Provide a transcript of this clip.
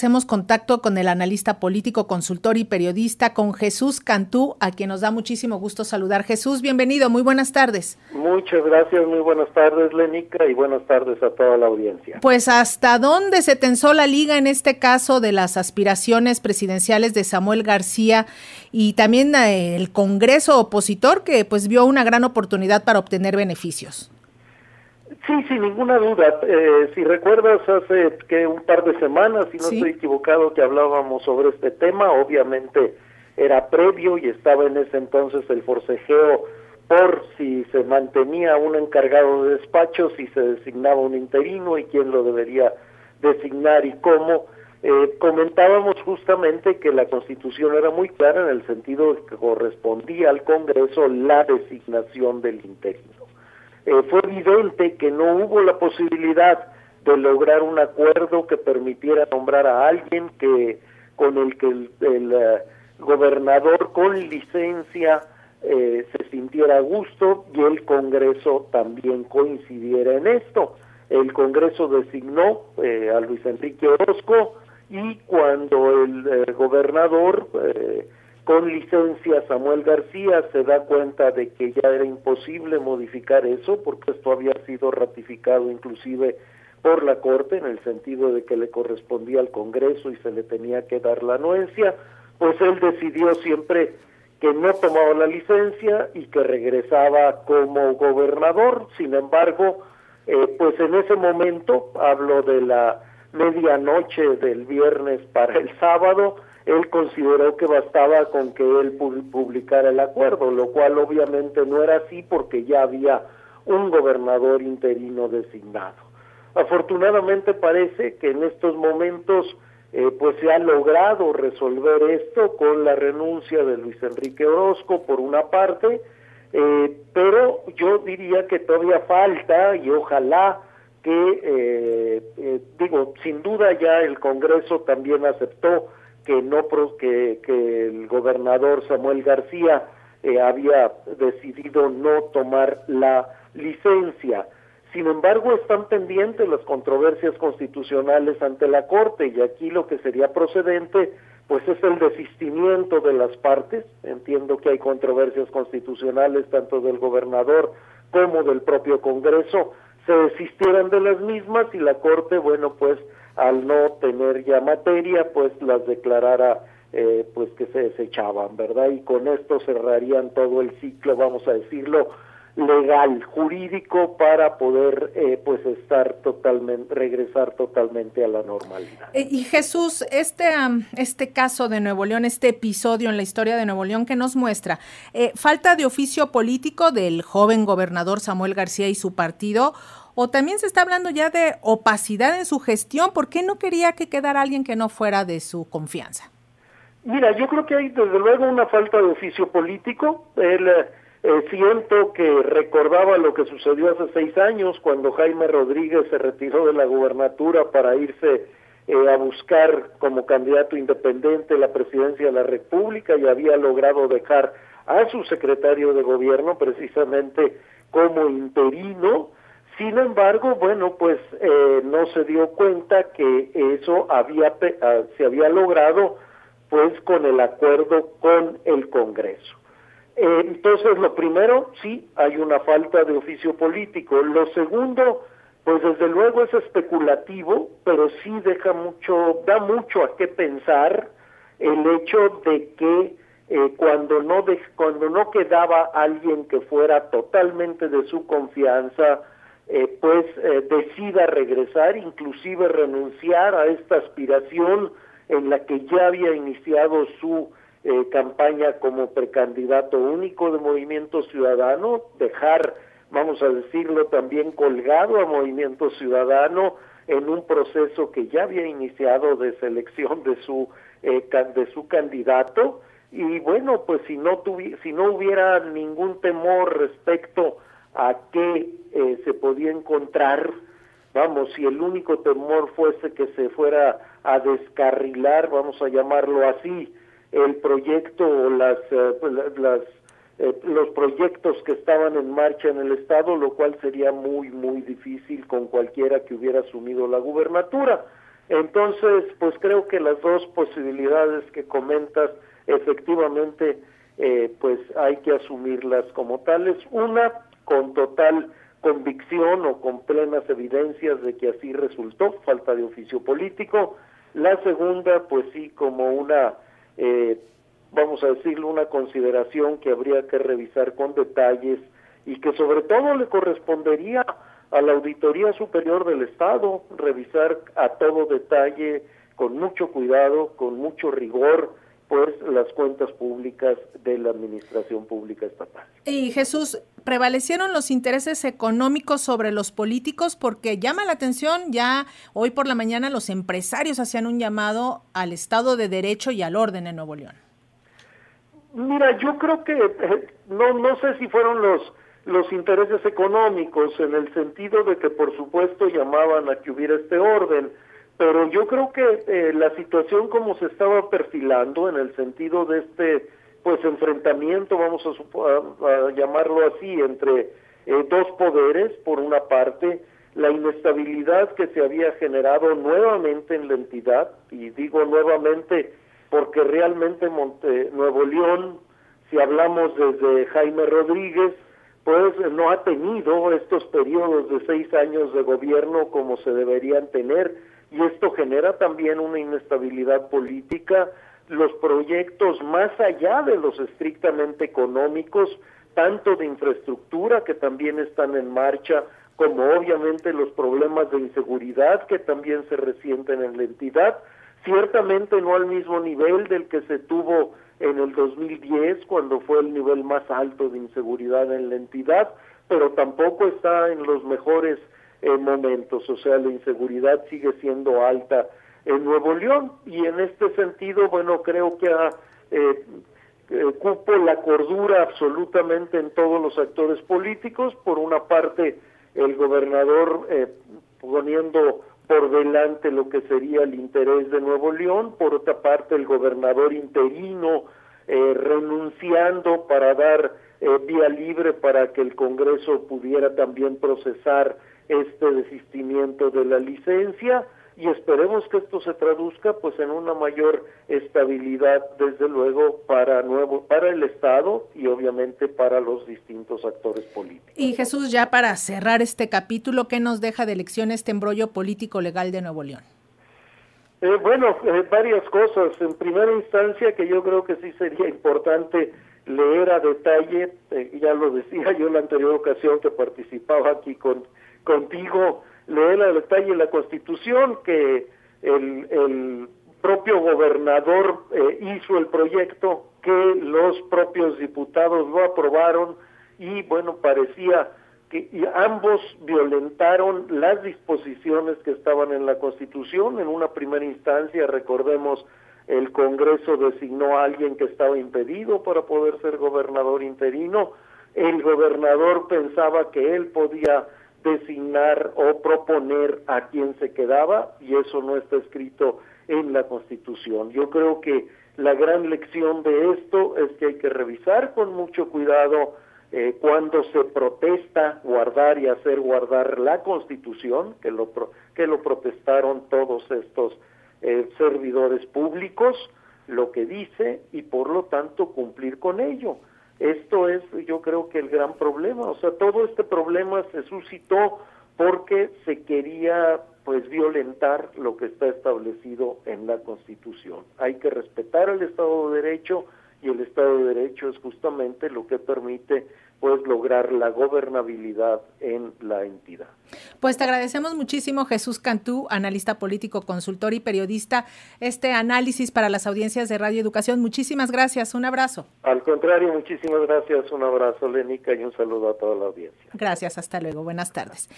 Hacemos contacto con el analista político, consultor y periodista, con Jesús Cantú, a quien nos da muchísimo gusto saludar. Jesús, bienvenido, muy buenas tardes. Muchas gracias, muy buenas tardes, Lenica, y buenas tardes a toda la audiencia. Pues, ¿hasta dónde se tensó la liga en este caso de las aspiraciones presidenciales de Samuel García y también eh, el Congreso opositor, que pues vio una gran oportunidad para obtener beneficios? Sí, sin ninguna duda. Eh, si recuerdas, hace que un par de semanas, si no estoy equivocado, que hablábamos sobre este tema, obviamente era previo y estaba en ese entonces el forcejeo por si se mantenía un encargado de despacho, si se designaba un interino y quién lo debería designar y cómo. Eh, comentábamos justamente que la Constitución era muy clara en el sentido de que correspondía al Congreso la designación del interino. Eh, fue evidente que no hubo la posibilidad de lograr un acuerdo que permitiera nombrar a alguien que con el que el, eh, gobernador con licencia eh, se sintiera a gusto y el Congreso también coincidiera en esto. El Congreso designó a Luis Enrique Orozco y cuando el gobernador con licencia Samuel García se da cuenta de que ya era imposible modificar eso porque esto había sido ratificado inclusive por la Corte en el sentido de que le correspondía al Congreso y se le tenía que dar la anuencia, pues él decidió siempre que no tomaba la licencia y que regresaba como gobernador. Sin embargo, eh, pues en ese momento, hablo de la medianoche del viernes para el sábado, él consideró que bastaba con que él publicara el acuerdo, lo cual obviamente no era así porque ya había un gobernador interino designado. Afortunadamente parece que en estos momentos eh, pues se ha logrado resolver esto con la renuncia de Luis Enrique Orozco por una parte, eh, pero yo diría que todavía falta y ojalá que, eh, digo, sin duda ya el Congreso también aceptó que no que, que el gobernador Samuel García eh, había decidido no tomar la licencia. Sin embargo, están pendientes las controversias constitucionales ante la Corte y aquí lo que sería procedente pues es el desistimiento de las partes. Entiendo que hay controversias constitucionales tanto del gobernador como del propio Congreso. Se desistieran de las mismas y la Corte, bueno, pues al no tener ya materia, pues las declarara eh, pues que se desechaban, ¿verdad? Y con esto cerrarían todo el ciclo, vamos a decirlo, legal, jurídico, para poder eh, pues estar totalmente, regresar totalmente a la normalidad. Eh, y Jesús, este, este caso de Nuevo León, este episodio en la historia de Nuevo León que nos muestra, falta de oficio político del joven gobernador Samuel García y su partido, o también se está hablando ya de opacidad en su gestión. ¿Por qué no quería que quedara alguien que no fuera de su confianza? Mira, yo creo que hay desde luego una falta de oficio político. Él eh, siento que recordaba lo que sucedió hace seis años cuando Jaime Rodríguez se retiró de la gubernatura para irse eh, a buscar como candidato independiente la presidencia de la República y había logrado dejar a su secretario de gobierno precisamente como interino sin embargo, bueno, pues eh, no se dio cuenta que eso había ah, se había logrado pues con el acuerdo con el Congreso. Eh, entonces, lo primero, sí, hay una falta de oficio político. Lo segundo, pues desde luego es especulativo, pero sí deja mucho, da mucho a qué pensar el hecho de que eh, cuando no cuando no quedaba alguien que fuera totalmente de su confianza, eh, pues eh, decida regresar, inclusive renunciar a esta aspiración en la que ya había iniciado su eh, campaña como precandidato único de Movimiento Ciudadano, dejar, vamos a decirlo, también colgado a Movimiento Ciudadano en un proceso que ya había iniciado de selección de su de su candidato. Y bueno, pues si no si no hubiera ningún temor respecto a qué eh, se podía encontrar, vamos, si el único temor fuese que se fuera a descarrilar, vamos a llamarlo así, el proyecto o las, eh, pues, las eh, los proyectos que estaban en marcha en el estado, lo cual sería muy muy difícil con cualquiera que hubiera asumido la gubernatura. Entonces, pues creo que las dos posibilidades que comentas, efectivamente, eh, pues hay que asumirlas como tales. Una, con total convicción o con plenas evidencias de que así resultó, falta de oficio político. La segunda, pues sí, como una, eh, vamos a decirlo, una consideración que habría que revisar con detalles y que sobre todo le correspondería a la Auditoría Superior del Estado revisar a todo detalle, con mucho cuidado, con mucho rigor, pues las cuentas públicas de la Administración Pública Estatal. Y Jesús, prevalecieron los intereses económicos sobre los políticos porque llama la atención, ya hoy por la mañana los empresarios hacían un llamado al Estado de Derecho y al orden en Nuevo León. Mira, yo creo que eh, no no sé si fueron los los intereses económicos en el sentido de que por supuesto llamaban a que hubiera este orden, pero yo creo que eh, la situación como se estaba perfilando en el sentido de este pues enfrentamiento, vamos a, llamarlo así, entre eh, dos poderes, por una parte, la inestabilidad que se había generado nuevamente en la entidad, y digo nuevamente porque realmente Monte, Nuevo León, si hablamos desde Jaime Rodríguez, pues no ha tenido estos periodos de seis años de gobierno como se deberían tener, y esto genera también una inestabilidad política, los proyectos más allá de los estrictamente económicos, tanto de infraestructura que también están en marcha, como obviamente los problemas de inseguridad que también se resienten en la entidad, ciertamente no al mismo nivel del que se tuvo en el 2010, cuando fue el nivel más alto de inseguridad en la entidad, pero tampoco está en los mejores eh, momentos, o sea, la inseguridad sigue siendo alta en Nuevo León. Y en este sentido, bueno, creo que ha eh, eh, cupo la cordura absolutamente en todos los actores políticos, por una parte el gobernador poniendo por delante lo que sería el interés de Nuevo León, por otra parte el gobernador interino renunciando para dar vía libre para que el Congreso pudiera también procesar este desistimiento de la licencia y esperemos que esto se traduzca pues en una mayor estabilidad desde luego para nuevo para el estado y obviamente para los distintos actores políticos. Y Jesús ya para cerrar este capítulo qué nos deja de elección este embrollo político legal de Nuevo León. Eh, bueno, eh, varias cosas. En primera instancia, que yo creo que sí sería importante leer a detalle, eh, ya lo decía yo en la anterior ocasión que participaba aquí con contigo leer al detalle la constitución que el, propio gobernador eh, hizo el proyecto, que los propios diputados lo aprobaron y bueno, parecía que ambos violentaron las disposiciones que estaban en la Constitución. En una primera instancia, recordemos, el Congreso designó a alguien que estaba impedido para poder ser gobernador interino. El gobernador pensaba que él podía designar o proponer a quien se quedaba y eso no está escrito en la Constitución. Yo creo que la gran lección de esto es que hay que revisar con mucho cuidado eh, cuando se protesta guardar y hacer guardar la Constitución, que lo, que lo protestaron todos estos eh, servidores públicos, lo que dice y por lo tanto cumplir con ello. Esto es, yo creo que el gran problema, o sea, todo este problema se suscitó porque se quería pues violentar lo que está establecido en la Constitución. Hay que respetar el Estado de Derecho y el Estado de Derecho es justamente lo que permite pues lograr la gobernabilidad en la entidad. Pues te agradecemos muchísimo Jesús Cantú, analista político, consultor y periodista, este análisis para las audiencias de Radio Educación. Muchísimas gracias, un abrazo. Al contrario, muchísimas gracias, un abrazo Lenica y un saludo a toda la audiencia. Gracias, hasta luego, buenas tardes.